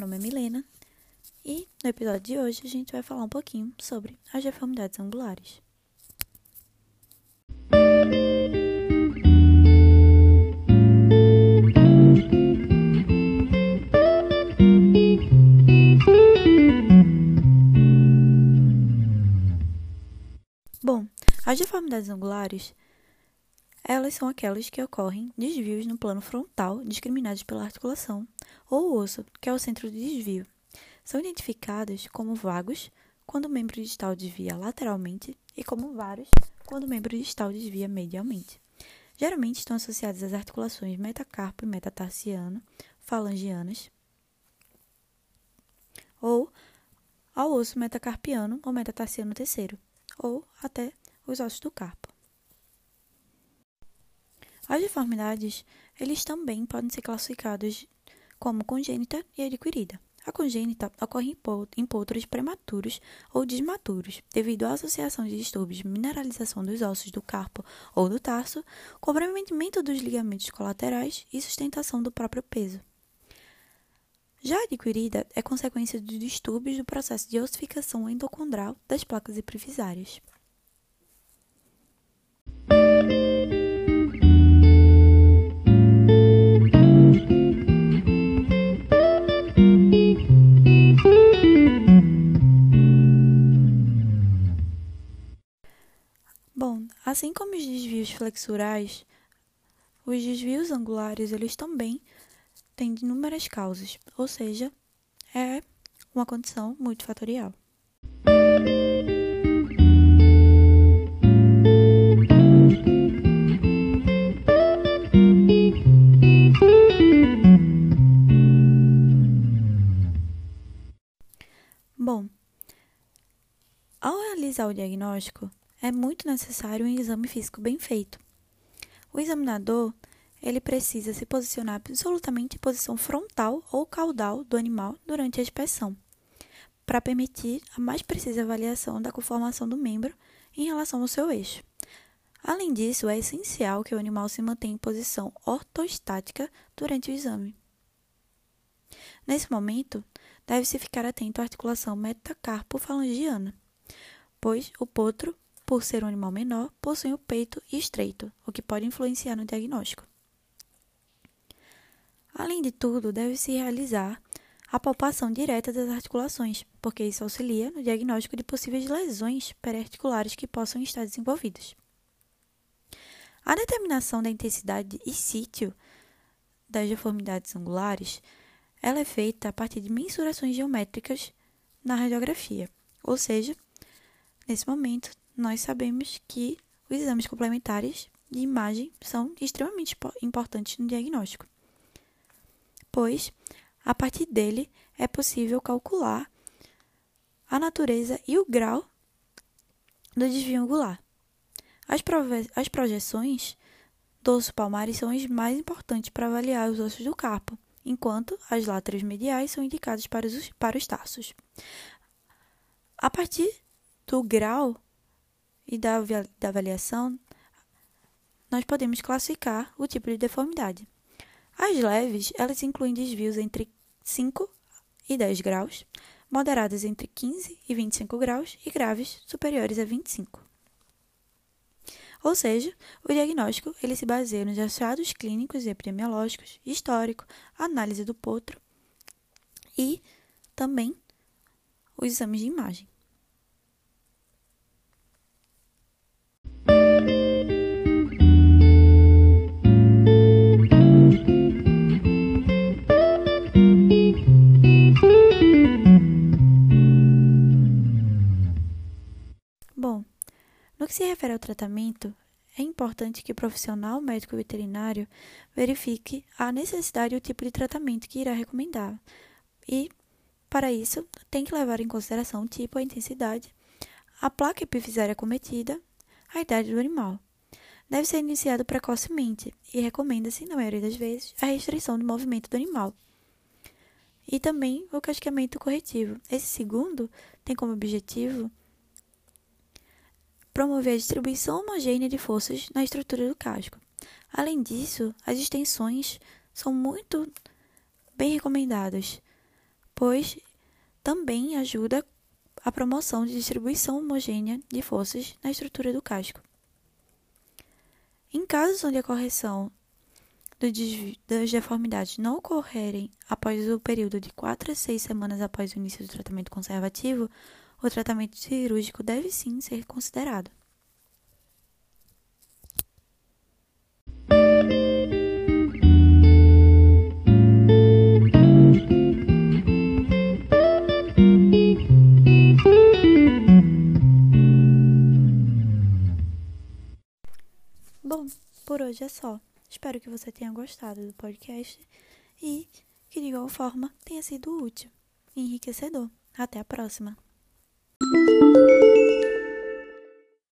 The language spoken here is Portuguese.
nome é Milena e no episódio de hoje a gente vai falar um pouquinho sobre as deformidades angulares. Bom, as deformidades angulares elas são aquelas que ocorrem desvios no plano frontal discriminados pela articulação ou osso, que é o centro de desvio. São identificadas como vagos quando o membro distal desvia lateralmente e como varos quando o membro distal desvia medialmente. Geralmente estão associadas às articulações metacarpo e metatarsiano, falangianas, ou ao osso metacarpiano ou metatarsiano terceiro, ou até os ossos do carpo. As deformidades, eles também podem ser classificados como congênita e adquirida. A congênita ocorre em potros prematuros ou desmaturos, devido à associação de distúrbios de mineralização dos ossos do carpo ou do tarso, comprometimento dos ligamentos colaterais e sustentação do próprio peso. Já adquirida é consequência dos distúrbios do processo de ossificação endocondral das placas epifisárias. Assim como os desvios flexurais, os desvios angulares eles também têm inúmeras causas, ou seja, é uma condição multifatorial. Bom, ao realizar o diagnóstico, é muito necessário um exame físico bem feito. O examinador ele precisa se posicionar absolutamente em posição frontal ou caudal do animal durante a inspeção, para permitir a mais precisa avaliação da conformação do membro em relação ao seu eixo. Além disso, é essencial que o animal se mantenha em posição ortostática durante o exame. Nesse momento, deve-se ficar atento à articulação metacarpo-falangiana, pois o potro por ser um animal menor, possui o peito estreito, o que pode influenciar no diagnóstico. Além de tudo, deve-se realizar a palpação direta das articulações, porque isso auxilia no diagnóstico de possíveis lesões periarticulares que possam estar desenvolvidas. A determinação da intensidade e sítio das deformidades angulares ela é feita a partir de mensurações geométricas na radiografia, ou seja, nesse momento nós sabemos que os exames complementares de imagem são extremamente importantes no diagnóstico, pois a partir dele é possível calcular a natureza e o grau do desvio angular. As, as projeções do osso palmares são as mais importantes para avaliar os ossos do carpo, enquanto as láteras mediais são indicadas para os, para os tarsos. A partir do grau e da, da avaliação, nós podemos classificar o tipo de deformidade. As leves, elas incluem desvios entre 5 e 10 graus, moderadas entre 15 e 25 graus e graves superiores a 25. Ou seja, o diagnóstico ele se baseia nos achados clínicos e epidemiológicos, histórico, análise do potro e também os exames de imagem. No que se refere ao tratamento, é importante que o profissional médico veterinário verifique a necessidade e o tipo de tratamento que irá recomendar. E, para isso, tem que levar em consideração o tipo, a intensidade, a placa epifisária cometida, a idade do animal. Deve ser iniciado precocemente e recomenda-se, na maioria das vezes, a restrição do movimento do animal. E também o cascamento corretivo. Esse segundo tem como objetivo promover a distribuição homogênea de forças na estrutura do casco. Além disso, as extensões são muito bem recomendadas pois também ajuda a promoção de distribuição homogênea de forças na estrutura do casco. Em casos onde a correção das deformidades não ocorrerem após o período de 4 a 6 semanas após o início do tratamento conservativo, o tratamento cirúrgico deve sim ser considerado. Espero que você tenha gostado do podcast e que, de igual forma, tenha sido útil e enriquecedor. Até a próxima!